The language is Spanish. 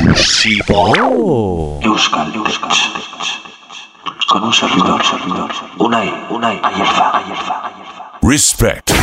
exclusivo. Euskal, Con un servidor, servidor. Unai, Unai, Ayerza, Ayerza, Ayerza. Respect.